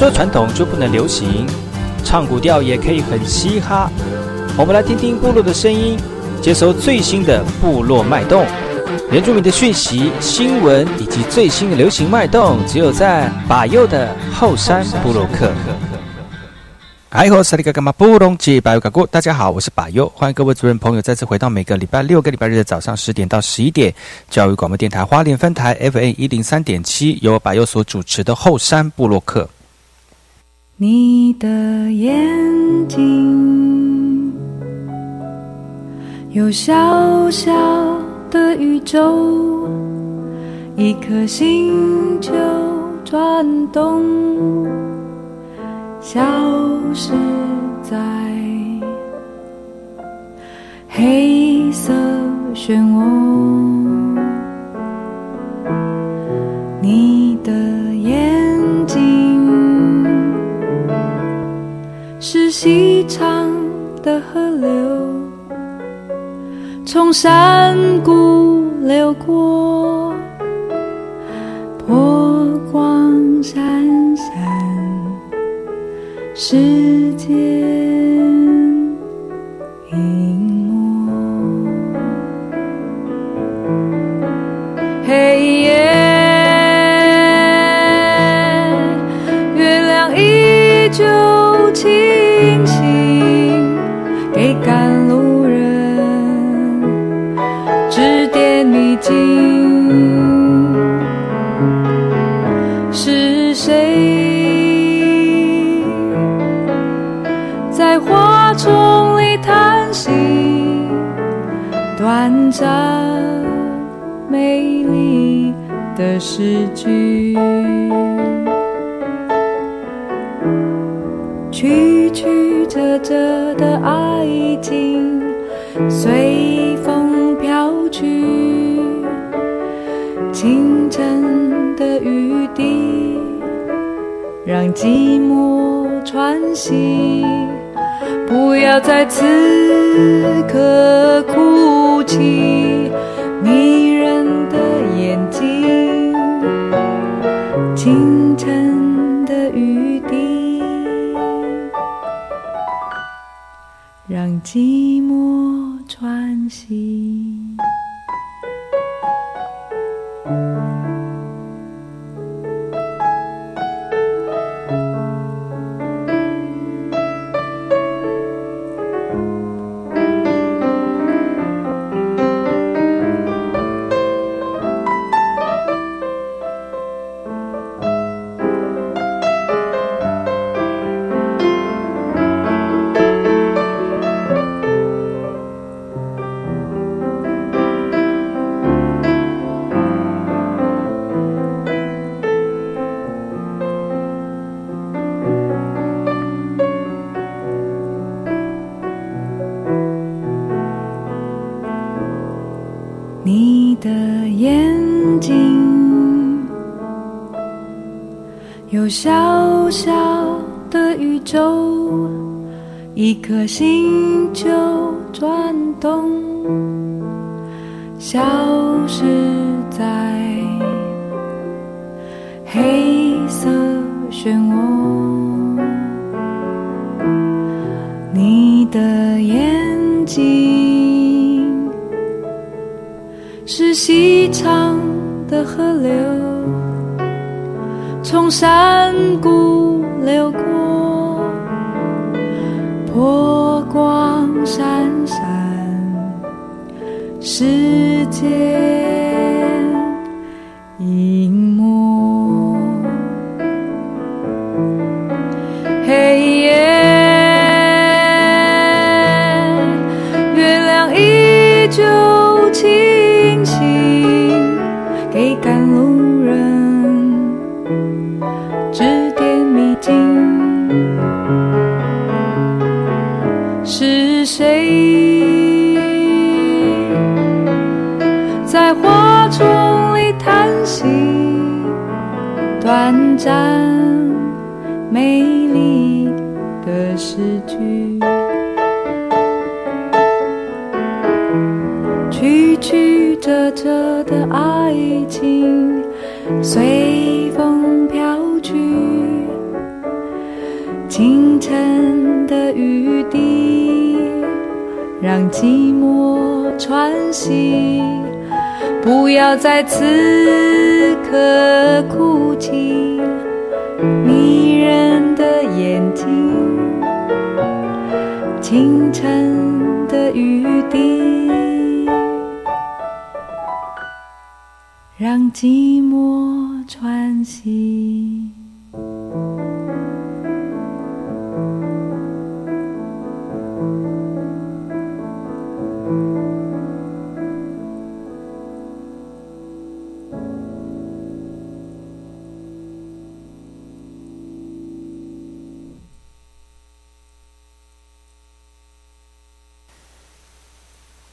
说传统就不能流行？唱古调也可以很嘻哈。我们来听听部落的声音，接收最新的部落脉动、原住民的讯息、新闻以及最新的流行脉动，只有在把右的后山部落克。哎吼，萨利嘎嘎马布隆吉巴尤嘎古，大家好，我是把右，欢迎各位主任朋友再次回到每个礼拜六、个礼拜日的早上十点到十一点，教育广播电台花莲分台 FM 一零三点七，由把右所主持的后山部落克。你的眼睛有小小的宇宙，一颗星球转动，消失在黑色漩涡。细长的河流，从山谷流过，波光闪闪，世界。寂寞喘息。不要在此刻哭泣，迷人的眼睛，清晨的雨滴，让心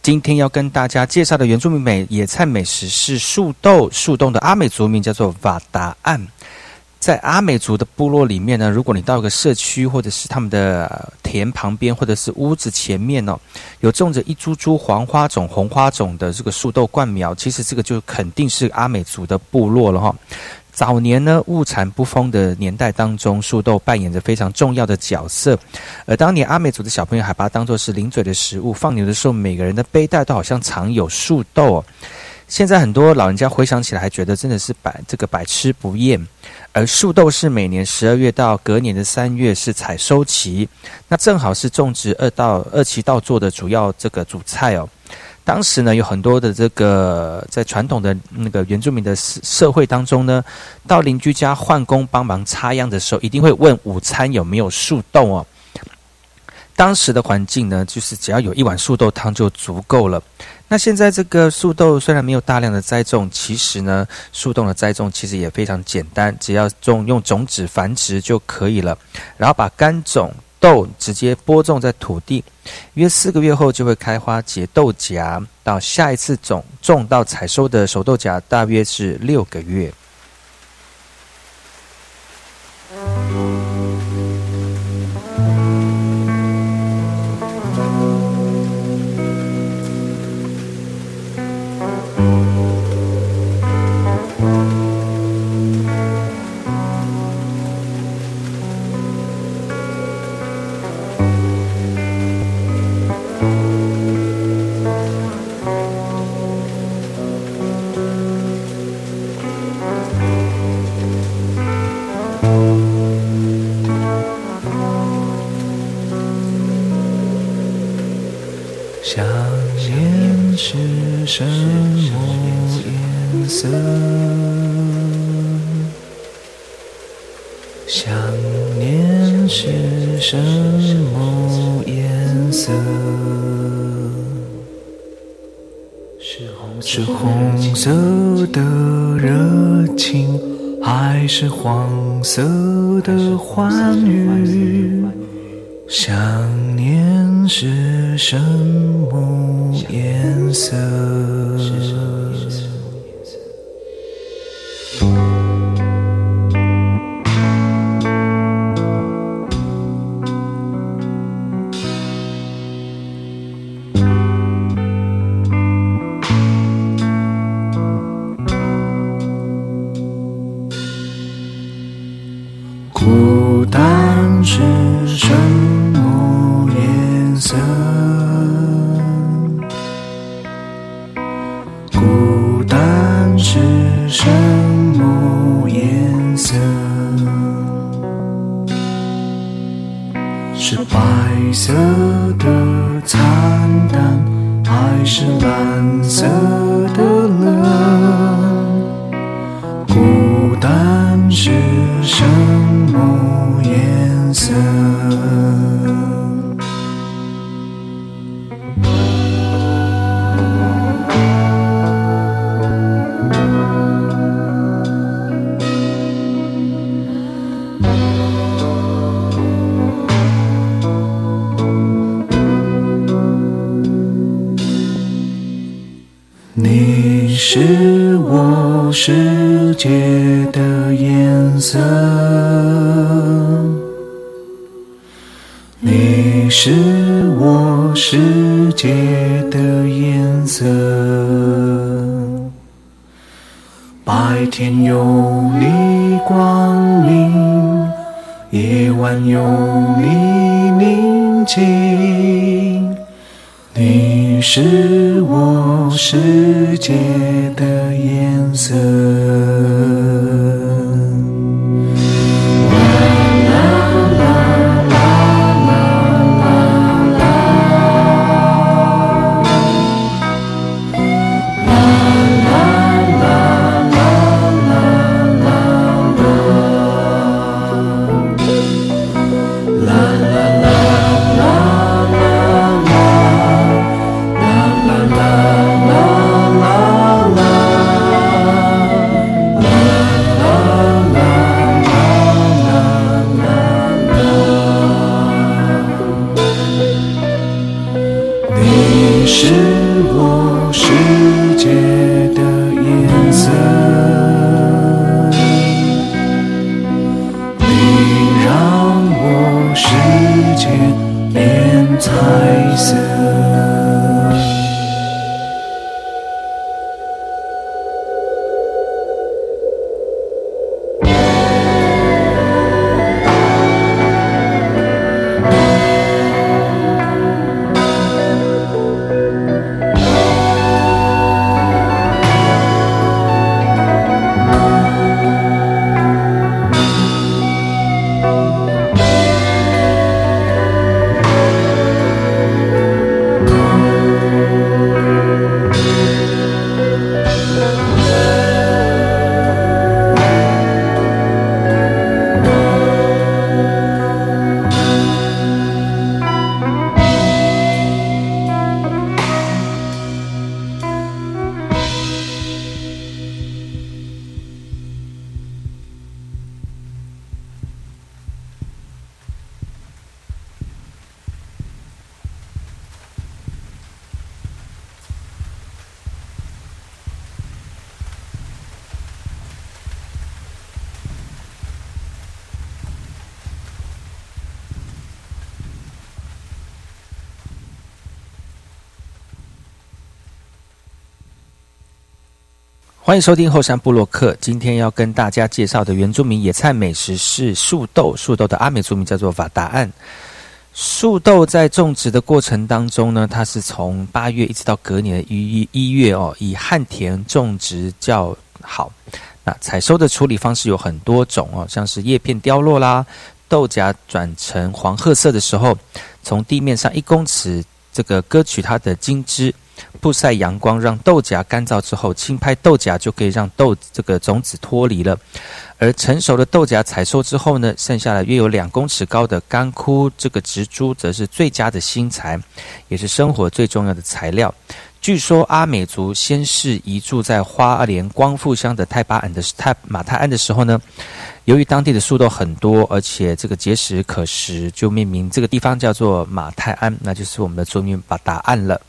今天要跟大家介绍的原住民美野菜美食是树豆，树洞的阿美族名叫做瓦达岸。在阿美族的部落里面呢，如果你到一个社区或者是他们的田旁边，或者是屋子前面哦，有种着一株株黄花种、红花种的这个树豆灌苗，其实这个就肯定是阿美族的部落了哈。早年呢，物产不丰的年代当中，树豆扮演着非常重要的角色。而当年阿美族的小朋友还把它当作是零嘴的食物，放牛的时候，每个人的背带都好像藏有树豆、哦。现在很多老人家回想起来，还觉得真的是百这个百吃不厌。而树豆是每年十二月到隔年的三月是采收期，那正好是种植二到二期稻作的主要这个主菜哦。当时呢，有很多的这个在传统的那个原住民的社社会当中呢，到邻居家换工帮忙插秧的时候，一定会问午餐有没有树豆哦。当时的环境呢，就是只要有一碗树豆汤就足够了。那现在这个树豆虽然没有大量的栽种，其实呢，树豆的栽种其实也非常简单，只要种用种子繁殖就可以了，然后把干种豆直接播种在土地，约四个月后就会开花结豆荚，到下一次种种到采收的熟豆荚大约是六个月。是什么颜色？是红色的热情，还是黄色的欢愉？想念是什么颜色？天有你光明，夜晚有你宁静。你是我世界的颜色。欢迎收听后山部落客。今天要跟大家介绍的原住民野菜美食是树豆。树豆的阿美族名叫做瓦达岸。树豆在种植的过程当中呢，它是从八月一直到隔年的一一月哦，以旱田种植较好。那采收的处理方式有很多种哦，像是叶片凋落啦，豆荚转成黄褐色的时候，从地面上一公尺这个割取它的茎枝。曝晒阳光，让豆荚干燥之后，轻拍豆荚就可以让豆这个种子脱离了。而成熟的豆荚采收之后呢，剩下了约有两公尺高的干枯这个植株，则是最佳的新材，也是生活最重要的材料。据说阿美族先是移住在花莲光复乡的泰巴岸的泰马泰安的时候呢，由于当地的树豆很多，而且这个结实可食，就命名这个地方叫做马泰安，那就是我们的族名把答案了。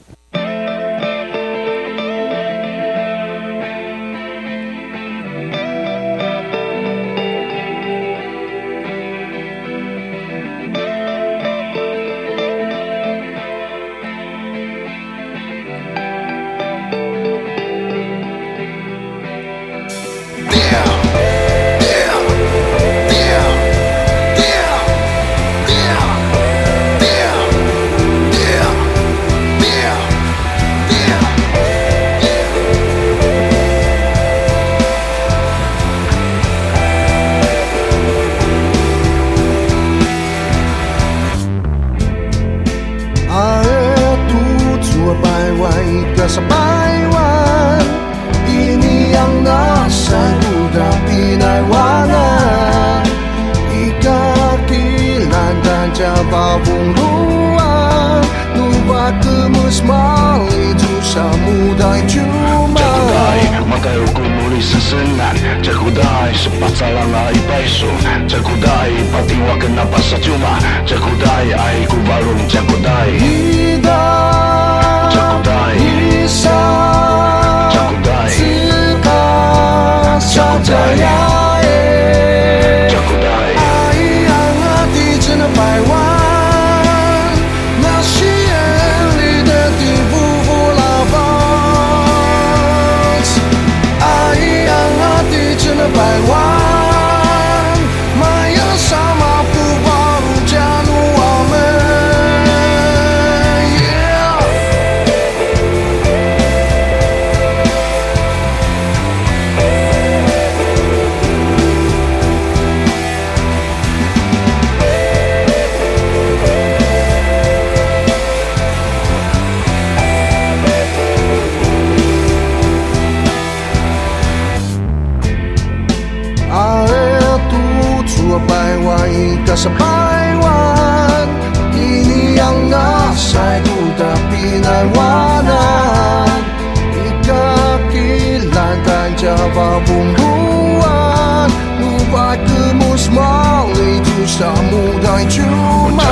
里图沙姆代朱 Cekudai 曼。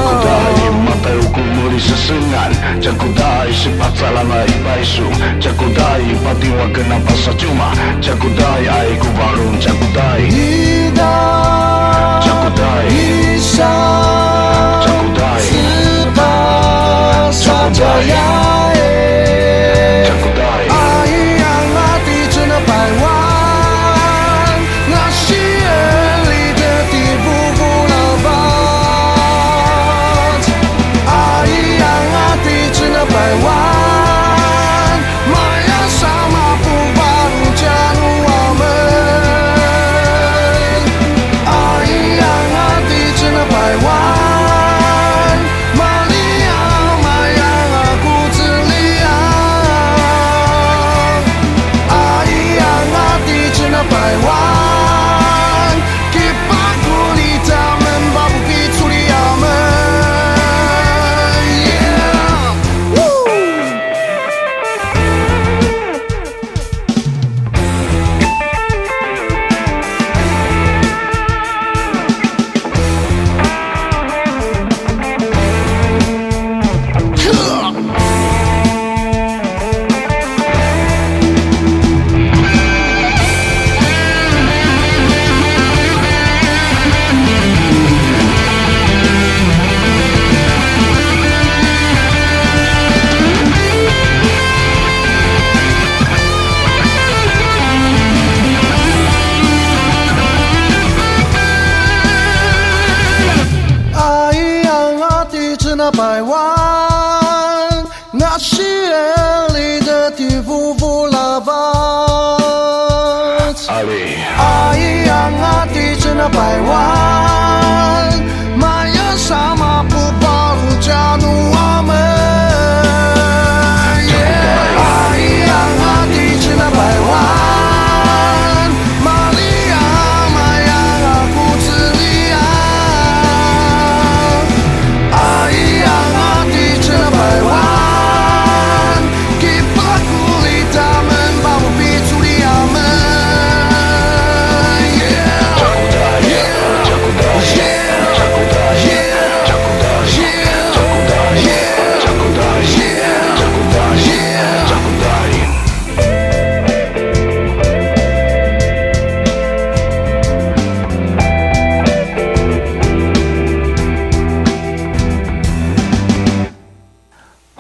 mata uku muli sesengan Cekudai sepatsalang ai paisu Cekudai patiwa kenapa secuma Cekudai ai ku balung cekudai 一大 Cekudai 一上。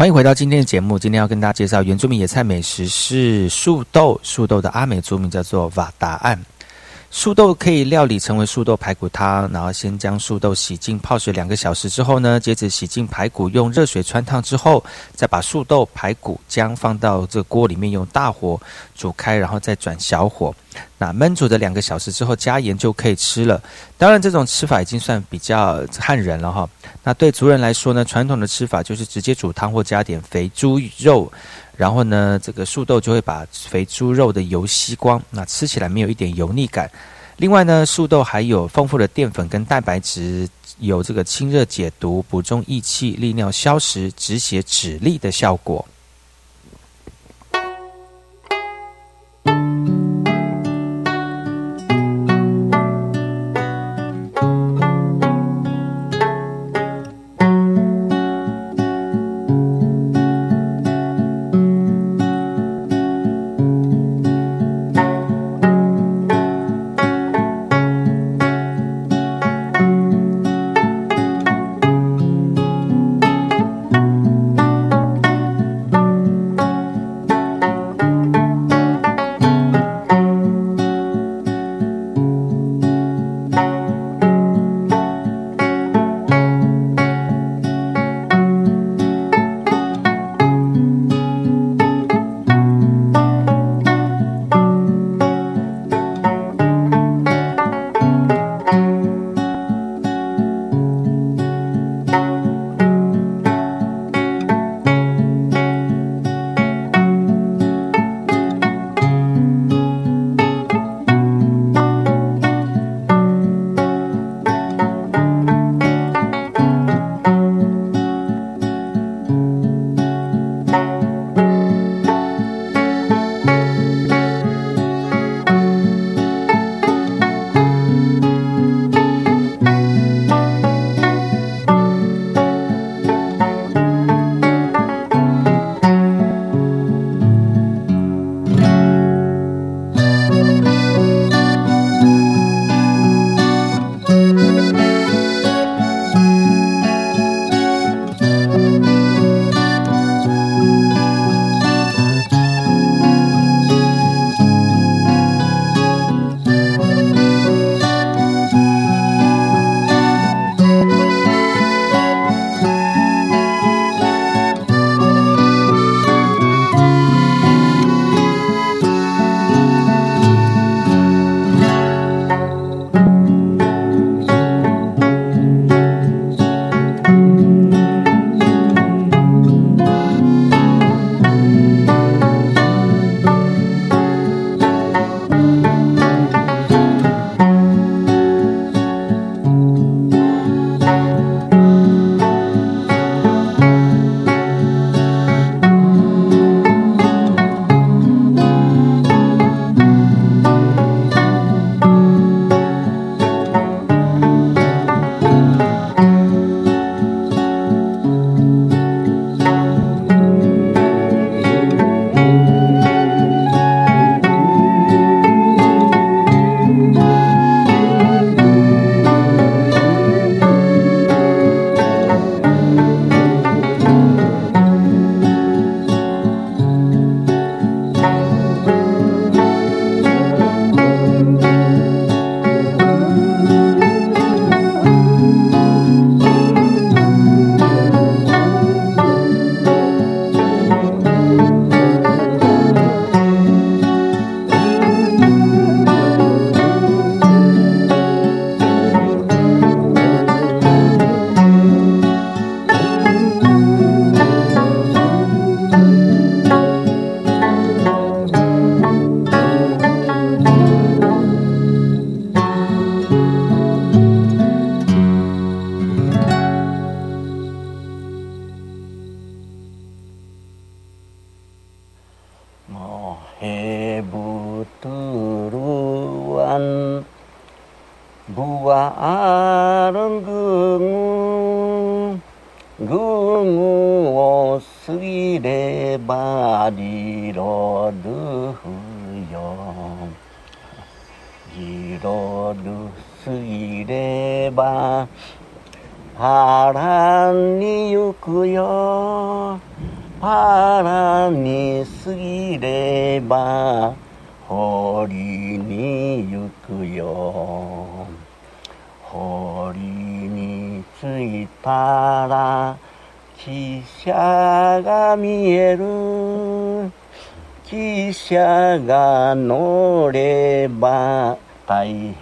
欢迎回到今天的节目。今天要跟大家介绍原住民野菜美食是树豆，树豆的阿美族名叫做瓦达案。素豆可以料理成为素豆排骨汤，然后先将素豆洗净泡水两个小时之后呢，接着洗净排骨，用热水穿烫之后，再把素豆、排骨、姜放到这锅里面，用大火煮开，然后再转小火。那焖煮的两个小时之后，加盐就可以吃了。当然，这种吃法已经算比较汉人了哈。那对族人来说呢，传统的吃法就是直接煮汤或加点肥猪肉，然后呢，这个素豆就会把肥猪肉的油吸光，那吃起来没有一点油腻感。另外呢，素豆还有丰富的淀粉跟蛋白质，有这个清热解毒、补中益气、利尿消食、止血止痢的效果。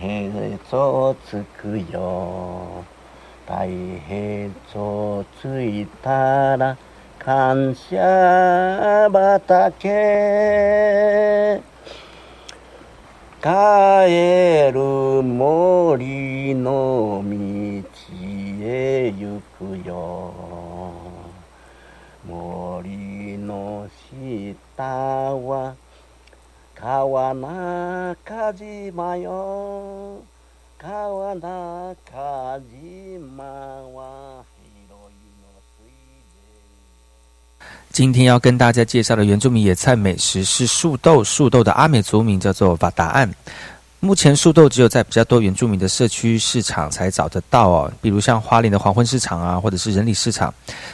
大変と着くよ。太平町着いたら感謝畑。帰る森の道へ行くよ。森の下は川中島よ。今天要跟大家介绍的原住民野菜美食是树豆，树豆的阿美族名叫做瓦达案。目前树豆只有在比较多原住民的社区市场才找得到哦，比如像花莲的黄昏市场啊，或者是人里市场。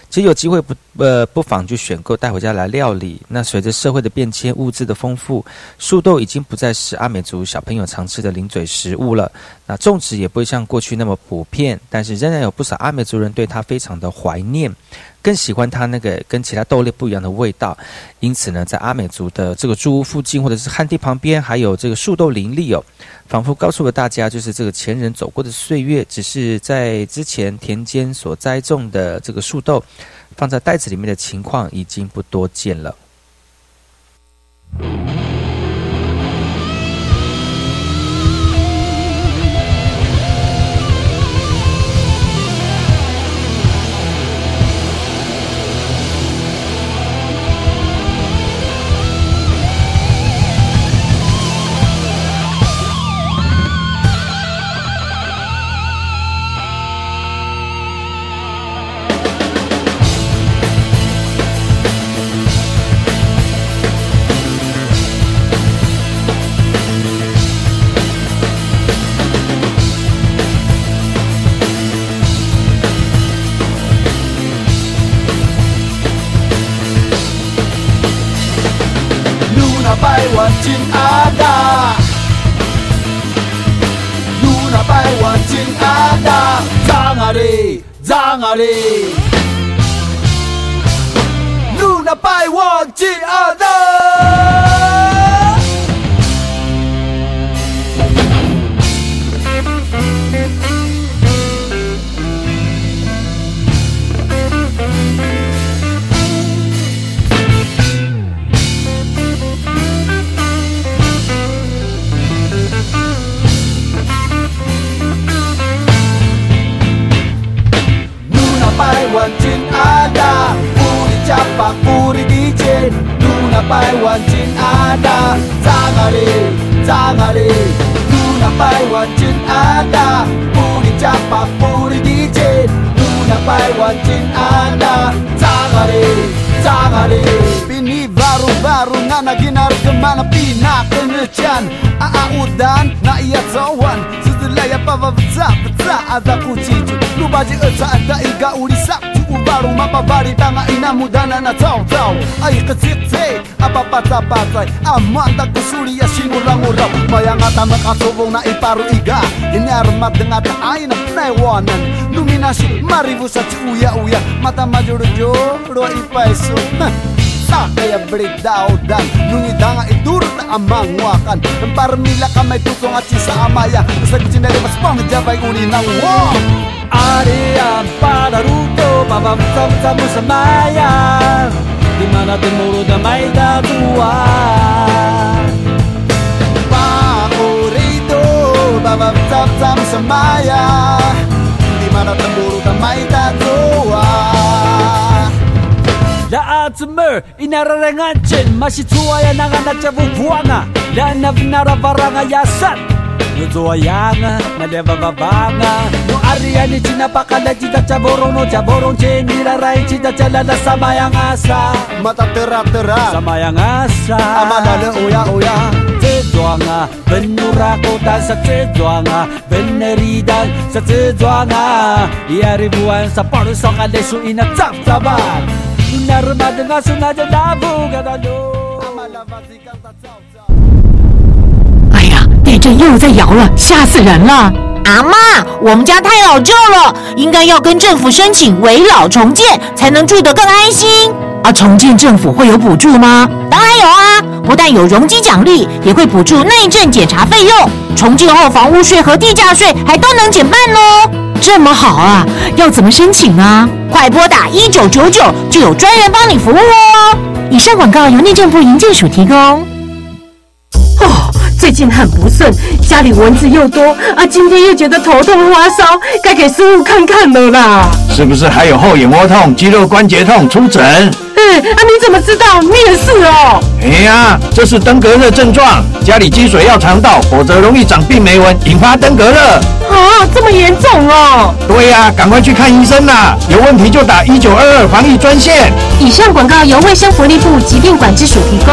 其实有机会不呃不妨就选购带回家来料理。那随着社会的变迁，物资的丰富，树豆已经不再是阿美族小朋友常吃的零嘴食物了。那种植也不会像过去那么普遍，但是仍然有不少阿美族人对它非常的怀念。更喜欢它那个跟其他豆类不一样的味道，因此呢，在阿美族的这个住屋附近或者是旱地旁边，还有这个树豆林立哦，仿佛告诉了大家，就是这个前人走过的岁月，只是在之前田间所栽种的这个树豆，放在袋子里面的情况已经不多见了。Luna by one, G, paiwan chin ada. Puri capa puri dicen duna paiwan chin ada. Zangale Luna duna paiwan chin ada. Puri capa puri dicen duna paiwan chin ada. Zangale zangale. Bini baru baru sana mana ke mana pina pengecan Aa udan na iya tawan Sudulaya pava vza vza ada kucicu Lubaji eza ada iga uri sakti ubaru Mapa bari tanga ina mudana na tau tau Ai kecite apa pata patai. Aman tak kusuri ya singurang urap Bayang ata makasubong na iparu iga. Inarmat dengan ay aina naiwanan Luminasi maribu sa uya uya Mata majuru joro ipaisu sa kaya break down dan Nungida nga itur na amang wakan Ang parmila ka may tutong at sa amaya sa kuchinere mas pang jabay uli ng wong. Ari ang pararuto babam sam sam sa maya Di mana natin muro may datuan Pakurito babam sam sam sa maya Di mana natin da may datuan 가슴을 이 나라를 앉은 맛이 좋아야 나가 낮잡은 부왕아 나나비나라 바랑아 야삿 누조와 양아 말레바바 방아 노아리아니 진아빠깔라 지다 짜보로노 짜보롱 제니라라이 지다 잘라라 사마양 아사 mata terap terap sama yang asa amadale oya oya Cejuanga benura kota sa cejuanga beneridan sa cejuanga iya ribuan sa paru sokan desu ina cap sabar 哎呀，地震又在摇了，吓死人了！阿妈，我们家太老旧了，应该要跟政府申请围老重建，才能住得更安心。啊，重建政府会有补助吗？当然有啊，不但有容积奖励，也会补助内政检查费用。重建后房屋税和地价税还都能减半哦。这么好啊，要怎么申请啊？快拨打一九九九，就有专人帮你服务哦。以上广告由内政部营建署提供。哦，最近很不顺，家里蚊子又多啊，今天又觉得头痛发烧，该给师傅看看了啦。是不是还有后眼窝痛、肌肉关节痛？出诊。嗯，啊，你怎么知道？你也是哦。哎呀，这是登革热症状，家里积水要肠道，否则容易长病媒蚊，引发登革热。啊，这么严重哦。对呀、赶快去看医生啦！有问题就打一九二二防疫专线。以上广告由卫生福利部疾病管制署提供。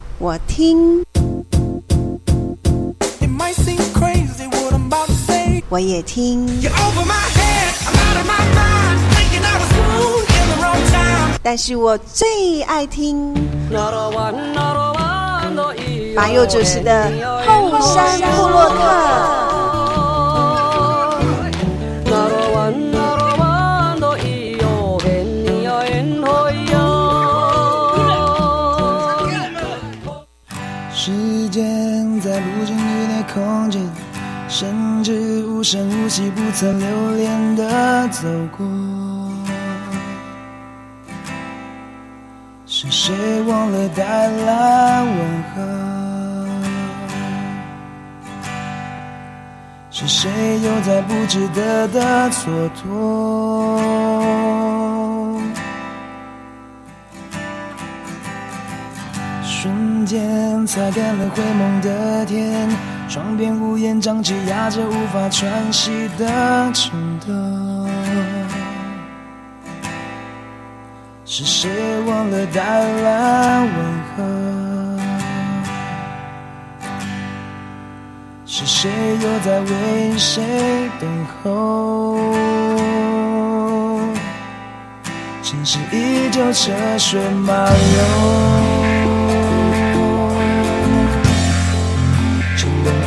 我听，我也听，但是我最爱听。马佑主持的《后山部落客》。空间，甚至无声无息、不曾留恋的走过。是谁忘了带来问候？是谁又在不值得的蹉跎？瞬间擦干了灰蒙的天，窗边屋檐瘴气压着无法喘息的颤抖。是谁忘了带来问候？是谁又在为谁等候？城市依旧车水马龙。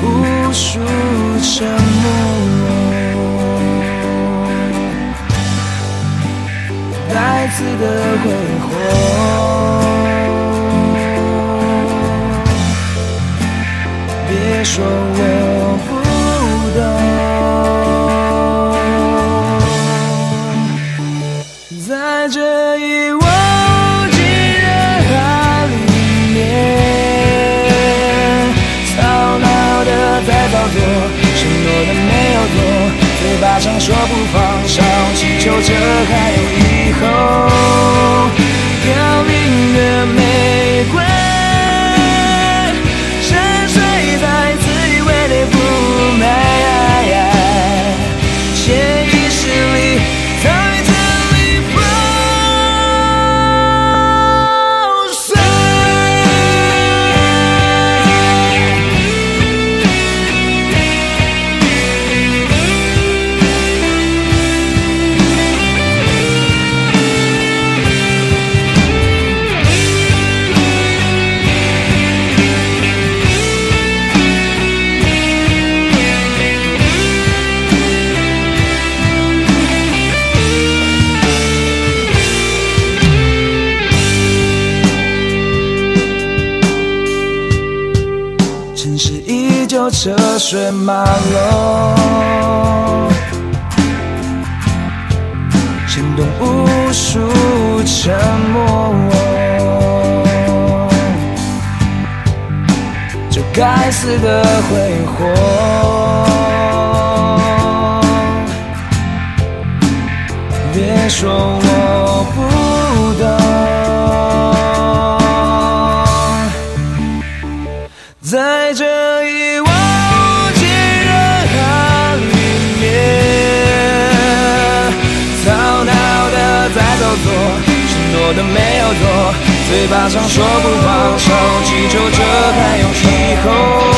无数沉默，再次的挥霍。别说我想说不放手，祈求着还有以后。该死的挥霍，别说我不懂，在这一望无际人海里面，吵闹的在走错，承诺的没有做，嘴巴上说不放手，祈求着还有以后。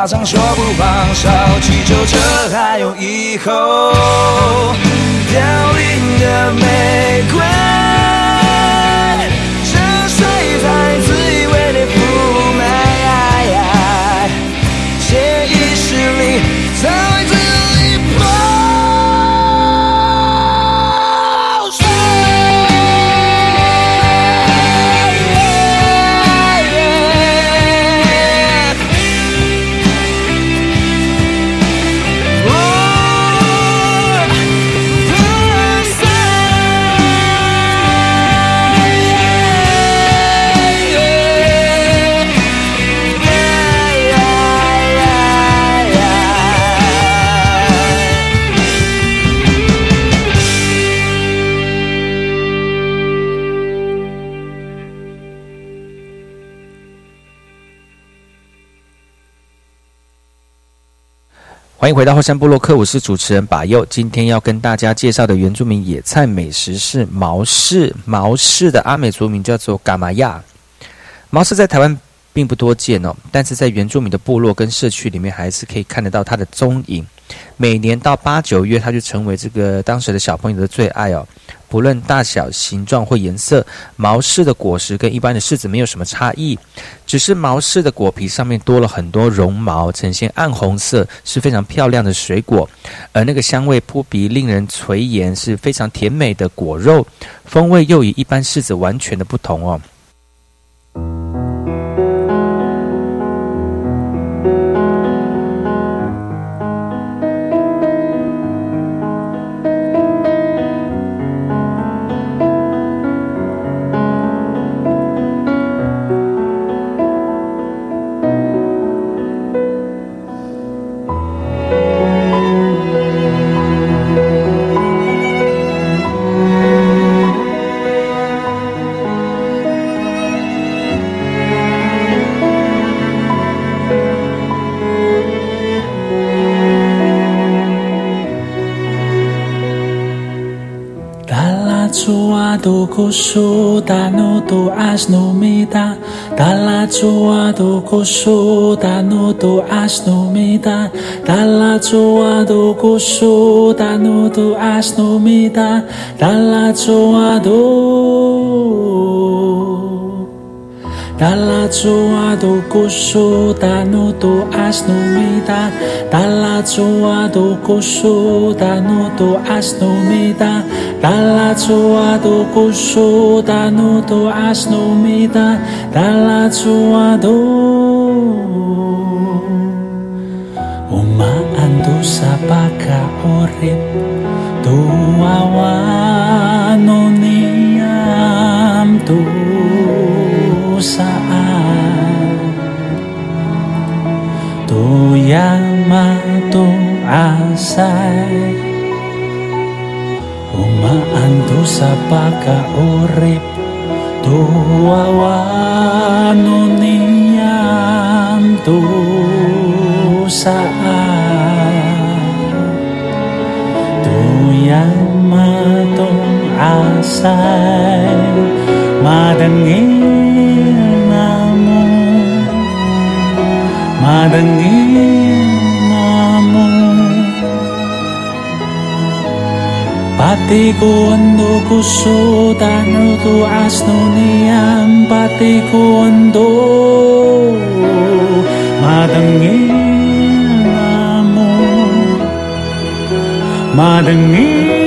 嘴巴上说不放手，祈求着还有以后。凋零的玫瑰，欢迎回到后山部落客，我是主持人把佑。今天要跟大家介绍的原住民野菜美食是毛氏。毛氏的阿美族名叫做嘎玛亚。毛氏在台湾并不多见哦，但是在原住民的部落跟社区里面，还是可以看得到它的踪影。每年到八九月，它就成为这个当时的小朋友的最爱哦。不论大小、形状或颜色，毛柿的果实跟一般的柿子没有什么差异，只是毛柿的果皮上面多了很多绒毛，呈现暗红色，是非常漂亮的水果。而那个香味扑鼻，令人垂涎，是非常甜美的果肉，风味又与一般柿子完全的不同哦。kosoda no to as no meta dalla joa do kosoda no to as no meta dalla joa do kosoda no to as do Dall'azzuato cossuta noto asnomita Dall'azzuato cossuta noto as Dall'azzuato mita noto asnomita Dall'azzuato Uma andosa paca orrib Tua yamato Umaan to sa pakaurip Tuwawano niyam to saan tu yamato asay Madangin adangin namo Patiku ando kuso tanu tu asno niyam Patiku ando madangin namo Madangin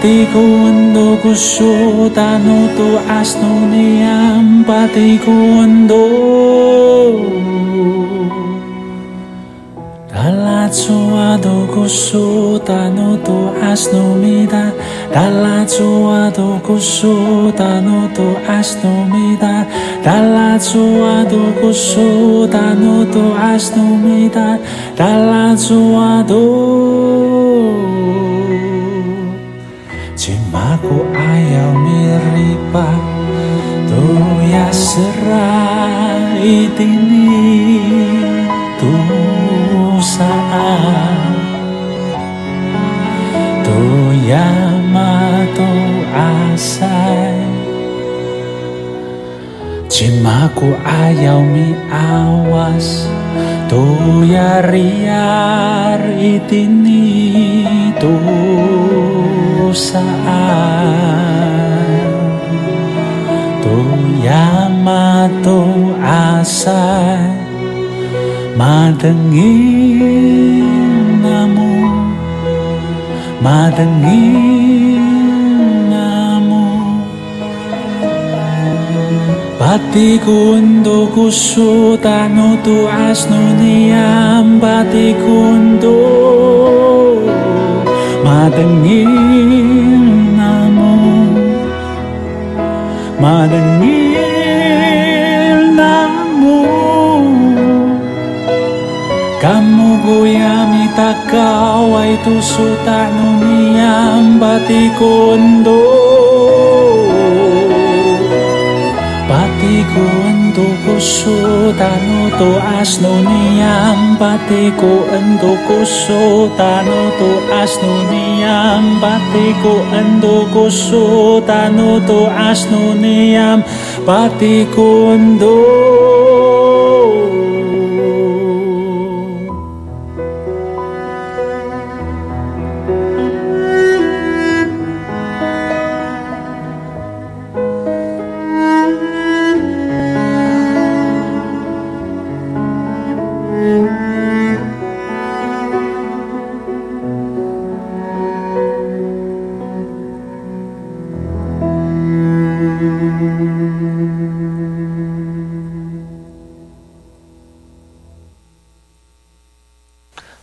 Πατήκο εν τα νότο αστονία Πατήκο εν το Τα λάτσο αδο κουσό τα νότο αστονίδα Τα λάτσο αδο κουσό τα νότο αστονίδα Τα λάτσο αδο κουσό τα νότο αστονίδα Τα λάτσο αδο apa? Toya serai saat. Tu ya mato asai. Cimaku ayau mi awas. Ya riar tu sa'at. Yamato asai madengin namu madengin namu Batiku untuk kusutanu tu niyam, batiku madengin namu madengin Guya tak kau ay tusu tanuniam pati kondo. Pati kondo kusu tanuto asnuniam pati kondo kusu tanuto asnuniam pati kondo kusu tanuto asnuniam pati kondo. asnu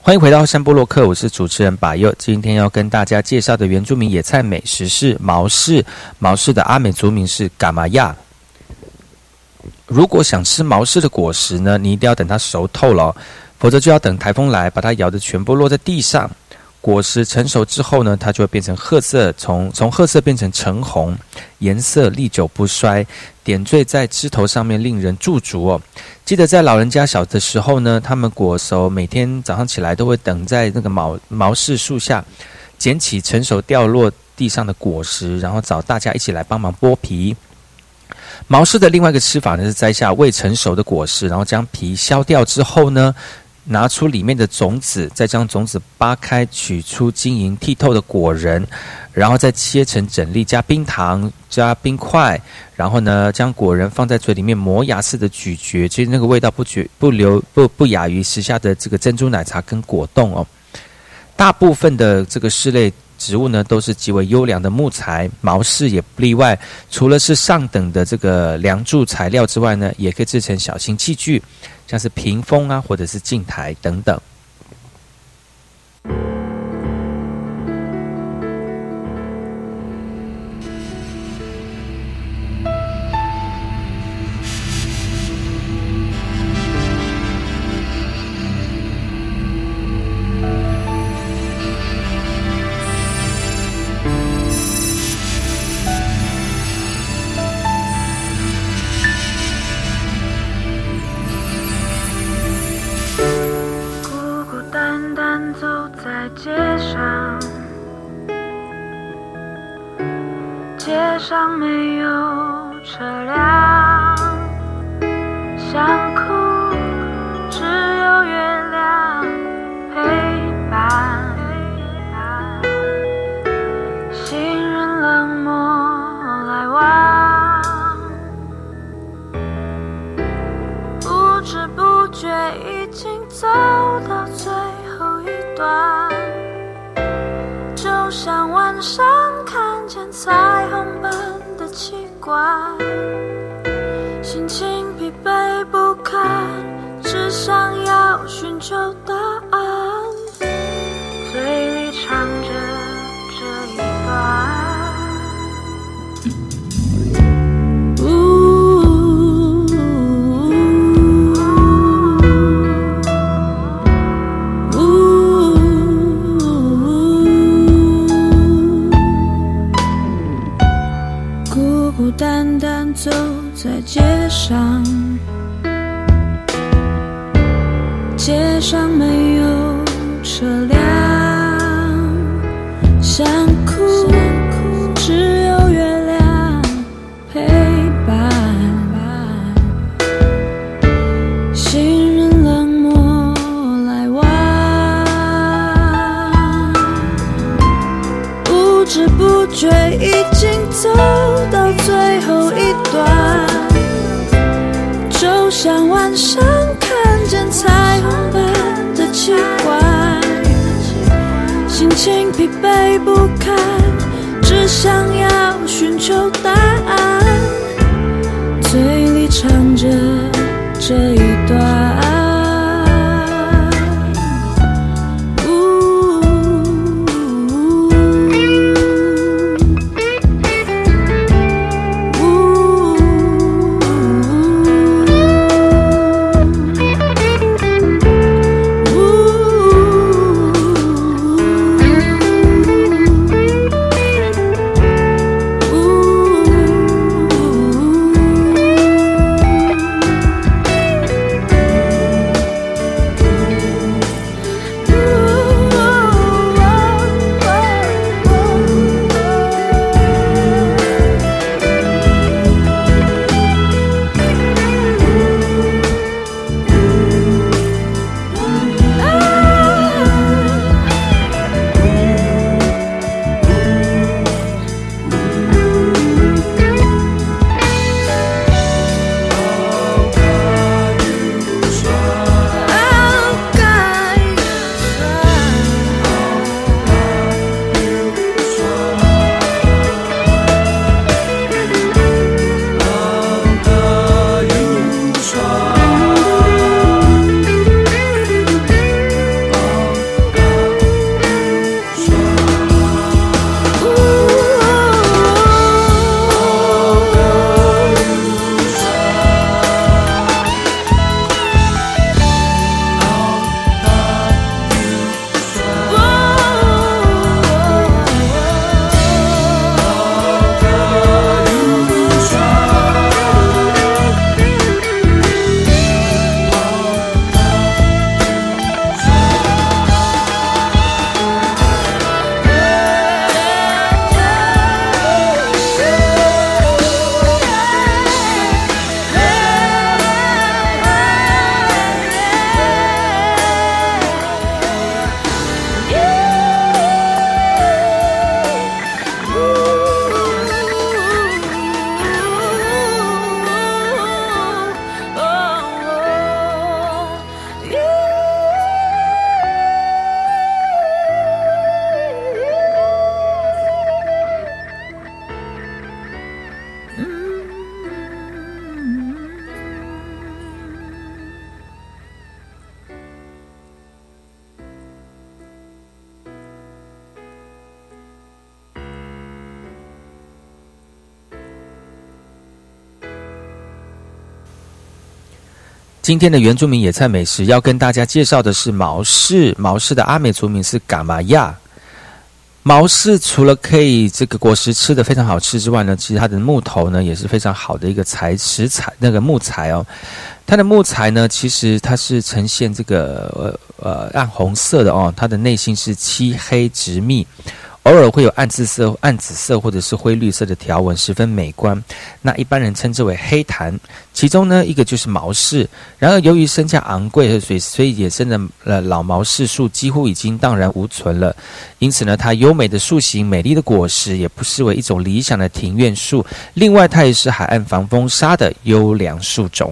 欢迎回到山波洛克，我是主持人把佑。今天要跟大家介绍的原住民野菜美食是毛氏，毛氏的阿美族名是嘎玛亚。如果想吃毛氏的果实呢，你一定要等它熟透了，否则就要等台风来把它摇的全部落在地上。果实成熟之后呢，它就会变成褐色，从从褐色变成橙红，颜色历久不衰，点缀在枝头上面，令人驻足哦。记得在老人家小的时候呢，他们果熟，每天早上起来都会等在那个毛毛氏树下，捡起成熟掉落地上的果实，然后找大家一起来帮忙剥皮。毛氏的另外一个吃法呢，是摘下未成熟的果实，然后将皮削掉之后呢。拿出里面的种子，再将种子扒开，取出晶莹剔透的果仁，然后再切成整粒，加冰糖、加冰块，然后呢，将果仁放在嘴里面磨牙似的咀嚼，其实那个味道不绝不留不不亚于时下的这个珍珠奶茶跟果冻哦。大部分的这个室内植物呢，都是极为优良的木材，毛饰也不例外。除了是上等的这个梁柱材料之外呢，也可以制成小型器具。像是屏风啊，或者是镜台等等。不知不觉已经走到最后一段，就像晚上看见彩虹般的奇怪，心情疲惫不堪，只想要寻求答案，嘴里唱着这一今天的原住民野菜美食要跟大家介绍的是毛氏，毛氏的阿美族名是嘎玛亚。毛氏除了可以这个果实吃的非常好吃之外呢，其实它的木头呢也是非常好的一个材食材，那个木材哦。它的木材呢，其实它是呈现这个呃呃暗红色的哦，它的内心是漆黑直密。偶尔会有暗紫色、暗紫色或者是灰绿色的条纹，十分美观。那一般人称之为黑檀。其中呢，一个就是毛氏。然而，由于身价昂贵，所以所以野生的呃老毛氏树几乎已经荡然无存了。因此呢，它优美的树形、美丽的果实，也不失为一种理想的庭院树。另外，它也是海岸防风沙的优良树种。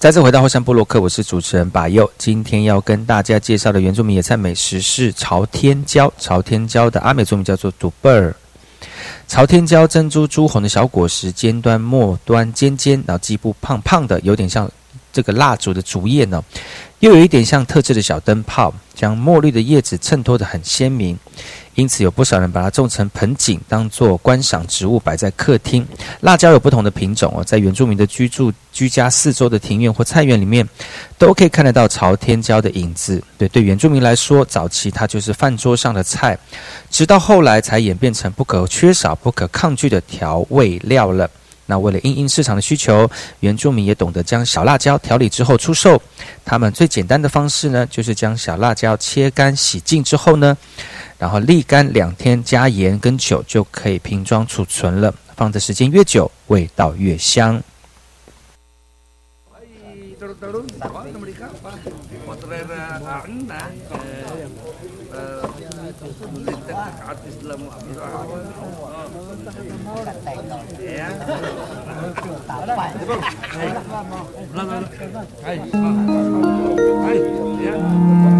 再次回到后山部落客，我是主持人把佑。今天要跟大家介绍的原住民野菜美食是朝天椒。朝天椒的阿美族名叫做杜贝尔。朝天椒珍珠朱红的小果实，尖端末端尖尖，然后基部胖胖的，有点像这个蜡烛的烛叶呢，又有一点像特制的小灯泡，将墨绿的叶子衬托得很鲜明。因此，有不少人把它种成盆景，当做观赏植物摆在客厅。辣椒有不同的品种哦，在原住民的居住居家四周的庭院或菜园里面，都可以看得到朝天椒的影子。对对，原住民来说，早期它就是饭桌上的菜，直到后来才演变成不可缺少、不可抗拒的调味料了。那为了应应市场的需求原住民也懂得将小辣椒调理之后出售。他们最简单的方式呢就是将小辣椒切干洗净之后呢然后沥干两天加盐跟酒就可以瓶装储存了放的时间越久味道越香。来来来来来来来来来来